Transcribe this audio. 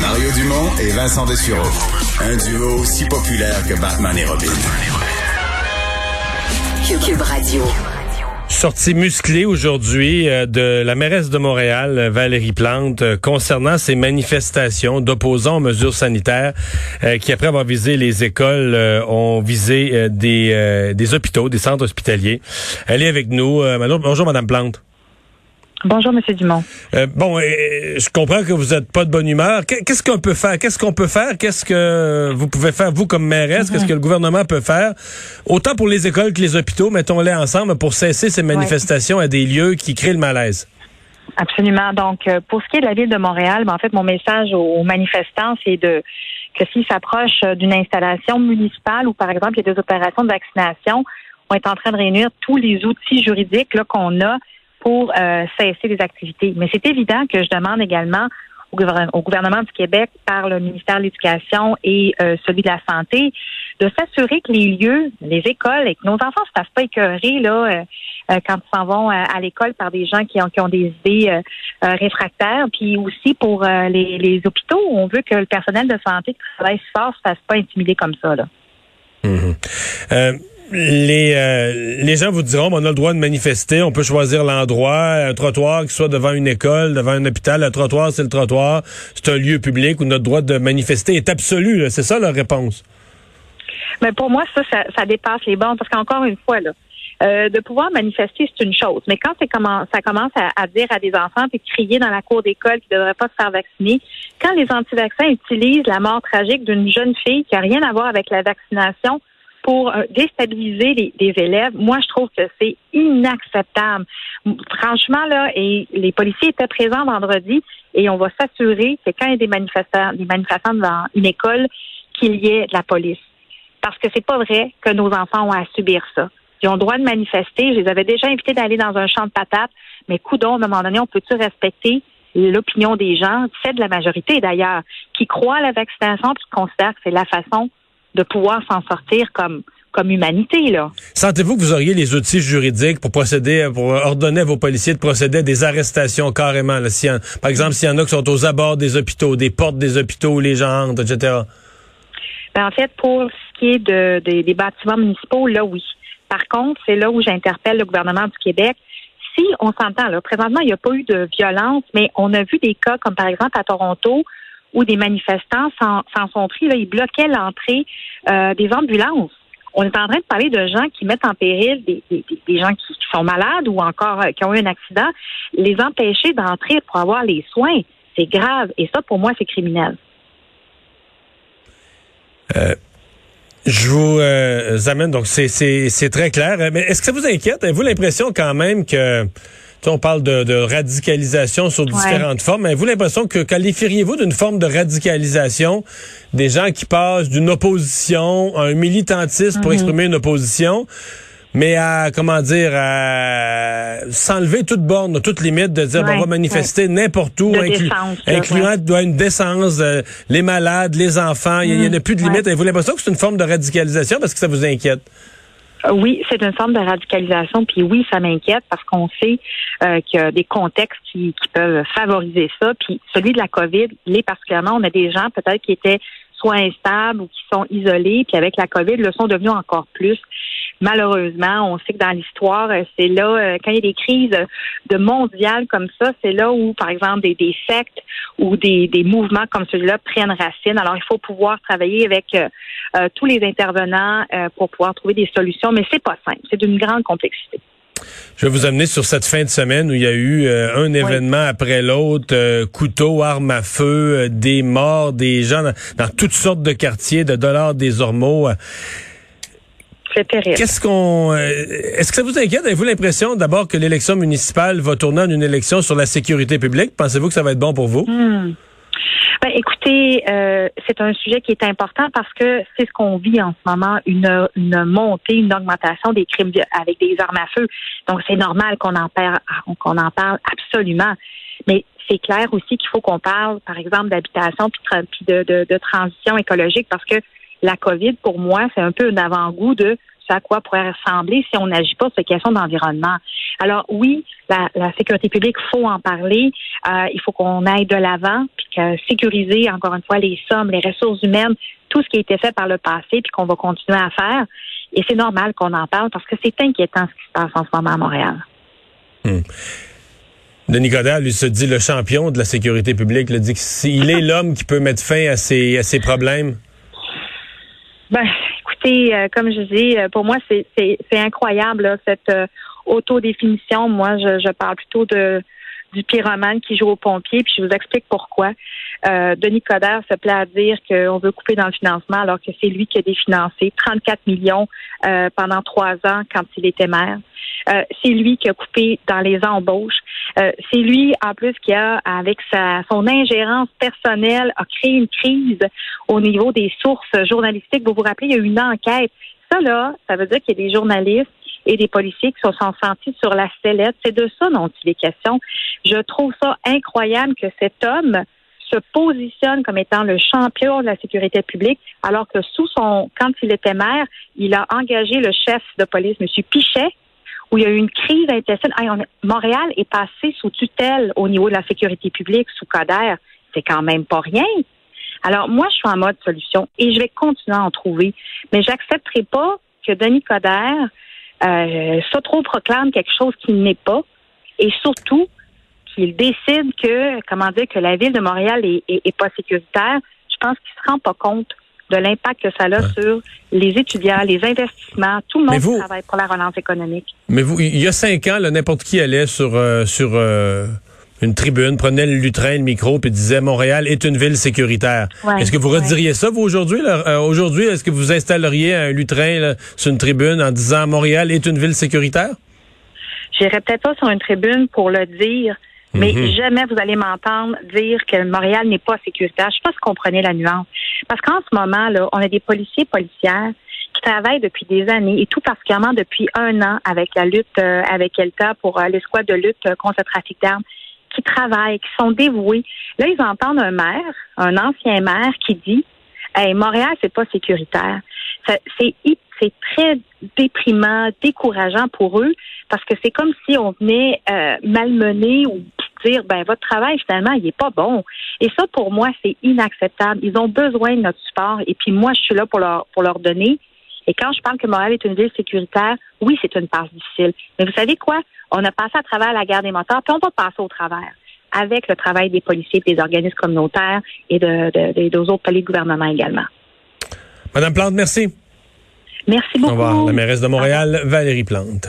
Mario Dumont et Vincent Dessureau. Un duo aussi populaire que Batman et Robin. Cube Radio. Sortie musclée aujourd'hui euh, de la mairesse de Montréal, euh, Valérie Plante, euh, concernant ces manifestations d'opposants aux mesures sanitaires qui, après avoir visé les écoles, ont visé des, des hôpitaux, des centres hospitaliers. Elle est avec nous. bonjour, Madame Plante. Bonjour, Monsieur Dumont. Euh, bon, je comprends que vous n'êtes pas de bonne humeur. Qu'est-ce qu'on peut faire? Qu'est-ce qu'on peut faire? Qu'est-ce que vous pouvez faire, vous, comme mairesse? Qu'est-ce que le gouvernement peut faire? Autant pour les écoles que les hôpitaux, mettons-les ensemble, pour cesser ces manifestations à des lieux qui créent le malaise. Absolument. Donc, euh, pour ce qui est de la ville de Montréal, ben, en fait, mon message aux, manifestants, c'est de que s'ils s'approchent d'une installation municipale ou, par exemple, il y a des opérations de vaccination, on est en train de réunir tous les outils juridiques qu'on a pour euh, cesser les activités. Mais c'est évident que je demande également au, gouvernement du Québec par le ministère de l'Éducation et euh, celui de la Santé de s'assurer que les lieux, les écoles et que nos enfants ne se fassent pas écœurer là, euh, quand ils s'en vont à l'école par des gens qui ont, qui ont des idées réfractaires. Puis aussi pour les, hôpitaux, on veut que le personnel de santé qui travaille fort ne se fasse pas intimider comme ça. Là. Mm-hmm les, euh, les gens vous diront, on a le droit de manifester, on peut choisir l'endroit, un trottoir qui soit devant une école, devant un hôpital, le trottoir, c'est le trottoir, c'est un lieu public où notre droit de manifester est absolu. C'est ça leur réponse? Mais pour moi, ça, ça, dépasse les bornes, parce qu'encore une fois, là, euh, de pouvoir manifester, c'est une chose. Mais quand ça commence à, dire à des enfants puis crier dans la cour d'école qu'ils ne devraient pas se faire vacciner, quand les anti-vaccins utilisent la mort tragique d'une jeune fille qui a rien à voir avec la vaccination pour euh, déstabiliser les, élèves, moi, je trouve que c'est inacceptable. Franchement, là, et les policiers étaient présents vendredi et on va s'assurer que quand il y a des manifestants, des devant une école, qu'il y ait de la police. Parce que c'est pas vrai que nos enfants ont à subir ça. Ils ont le droit de manifester. Je les avais déjà invités d'aller dans un champ de patates, mais coudon, à un moment donné, on peut-tu respecter l'opinion des gens, c'est de la majorité d'ailleurs, qui croient à la vaccination et qui considèrent que c'est la façon de pouvoir s'en sortir comme comme humanité là. Sentez-vous que vous auriez les outils juridiques pour procéder, pour ordonner à vos policiers de procéder à des arrestations carrément là, si par exemple, s'il y en a qui sont aux abords des hôpitaux, des portes des hôpitaux où les gens entrent, etc. Ben, en fait, pour ce qui est de, des bâtiments municipaux, là oui. Par contre, c'est là où j'interpelle le gouvernement du Québec. Si on s'entend, là, présentement, il n'y a pas eu de violence, mais on a vu des cas comme par exemple à Toronto où des manifestants s'en sont pris. Ils bloquaient l'entrée euh, des ambulances. On est en train de parler de gens qui mettent en péril des, gens qui, sont malades ou encore euh, qui ont eu un accident, les empêcher d'entrer pour avoir les soins. C'est grave. Et ça, pour moi, c'est criminel. Euh, je vous amène, donc c'est très clair. Mais est-ce que ça vous inquiète? Avez-vous l'impression quand même que on parle de, radicalisation sur différentes formes. Avez-vous l'impression que qualifieriez-vous d'une forme de radicalisation des gens qui passent d'une opposition à un militantisme pour mhm. exprimer une opposition, mais à, comment dire, à s'enlever toute borne, toute limite de dire, on va manifester n'importe où, incluant une décence, euh, les malades, les enfants, il n'y en a mhm. plus de limite. Avez-vous l'impression que c'est une forme de radicalisation parce que ça vous inquiète? Euh, oui, c'est une forme de radicalisation, puis oui, ça m'inquiète parce qu'on sait euh, qu'il y a des contextes qui, peuvent favoriser ça. Puis celui de la COVID, il est particulièrement, on a des gens peut-être qui étaient soit instables ou qui sont isolés, puis avec la COVID, le sont devenus encore plus. Malheureusement, on sait que dans l'histoire, euh, c'est là, quand il y a des crises de mondiales comme ça, c'est là où, par exemple, des, des sectes ou des, des mouvements comme celui-là prennent racine. Alors, il faut pouvoir travailler avec euh, tous les intervenants euh, pour pouvoir trouver des solutions, mais c'est pas simple. C'est d'une grande complexité. Je vais vous amener sur cette fin de semaine où il y a eu euh, un événement après l'autre, couteau, armes à feu, des morts, des gens dans, toutes sortes de quartiers, de dollars, des ormeaux. C'est terrible. Qu'est-ce qu'on, est-ce que ça vous inquiète? Avez-vous l'impression d'abord que l'élection municipale va tourner en une élection sur la sécurité publique? Pensez-vous que ça va être bon pour vous? Hmm. Ben, écoutez, euh, c'est un sujet qui est important parce que c'est ce qu'on vit en ce moment, une, une montée, une augmentation des crimes avec des armes à feu. Donc, c'est normal qu'on en en parle absolument. Mais c'est clair aussi qu'il faut qu'on parle, par exemple, d'habitation puis de, de, transition écologique parce que la COVID, pour moi, c'est un peu un avant-goût de à quoi pourrait ressembler si on n'agit pas sur ces questions d'environnement. Alors oui, la, sécurité publique, faut en parler. Euh, il faut qu'on aille de l'avant, puis sécuriser, encore une fois, les sommes, les ressources humaines, tout ce qui a été fait par le passé, puis qu'on va continuer à faire. Et c'est normal qu'on en parle parce que c'est inquiétant ce qui se passe en ce moment à Montréal. Hmm. Denis Coderre, lui, se dit le champion de la sécurité publique, le dit qu'il est l'homme qui peut mettre fin à ces, à ces problèmes. Ben, écoutez, euh, comme je dis, euh, pour moi, c'est incroyable, cette euh, autodéfinition. Moi, je, je parle plutôt de du pyromane qui joue au pompier, puis je vous explique pourquoi. Euh, Denis Coderre se plaît à dire qu'on veut couper dans le financement alors que c'est lui qui a définancé 34 millions euh, pendant trois ans quand il était maire. Euh, c'est lui qui a coupé dans les embauches. c'est lui, en plus, qui a, avec sa, son ingérence personnelle, a créé une crise au niveau des sources journalistiques. Vous vous rappelez, il y a eu une enquête. Ça, là, ça veut dire qu'il y a des journalistes et des policiers qui sont sentis sur la sellette. C'est de ça dont il est question. Je trouve ça incroyable que cet homme se positionne comme étant le champion de la sécurité publique, alors que sous son, quand il était maire, il a engagé le chef de police, M. Pichet, où il y a eu une crise intestine. Montréal est passé sous tutelle au niveau de la sécurité publique, sous Coder. C'est quand même pas rien. Alors, moi, je suis en mode solution et je vais continuer à en trouver. Mais j'accepterai pas que Denis Coderre euh, s'auto-proclame quelque chose qui n'est pas et surtout qu'il décide que, comment dire, que la ville de Montréal est, pas sécuritaire, je pense qu'il se rend pas compte de l'impact que ça a sur les étudiants, les investissements, tout le monde qui travaille pour la relance économique. Mais vous, il y a cinq ans, n'importe qui allait sur euh, sur euh, une tribune, prenait le lutrin, le micro, puis disait Montréal est une ville sécuritaire. est-ce que vous rediriez ça, vous, aujourd'hui? Euh, aujourd'hui, est-ce que vous installeriez un lutrin sur une tribune en disant Montréal est une ville sécuritaire? J'irais peut-être pas sur une tribune pour le dire, mais mhm. jamais vous allez m'entendre dire que Montréal n'est pas sécuritaire. Je sais pas si vous comprenez la nuance. Parce qu'en ce moment, là, on a des policiers policières qui travaillent depuis des années et tout particulièrement depuis un an avec la lutte euh, avec ELTA pour euh, l'escouade de lutte contre le trafic d'armes qui travaillent, qui sont dévoués. Là, ils entendent un maire, un ancien maire qui dit Hey, Montréal, c'est pas sécuritaire. C'est très déprimant, décourageant pour eux, parce que c'est comme si on venait euh, malmener ou dire ben votre travail finalement il est pas bon. Et ça pour moi c'est inacceptable. Ils ont besoin de notre support et puis moi je suis là pour leur pour leur donner. Et quand je parle que Montréal est une ville sécuritaire, oui c'est une passe difficile. Mais vous savez quoi? On a passé à travers la guerre des moteurs, puis on va passer au travers avec le travail des policiers, des organismes communautaires et de, de, de, autres paliers de gouvernement également. Madame Plante, merci. Merci beaucoup. Au revoir. La mairesse de Montréal, Valérie Plante.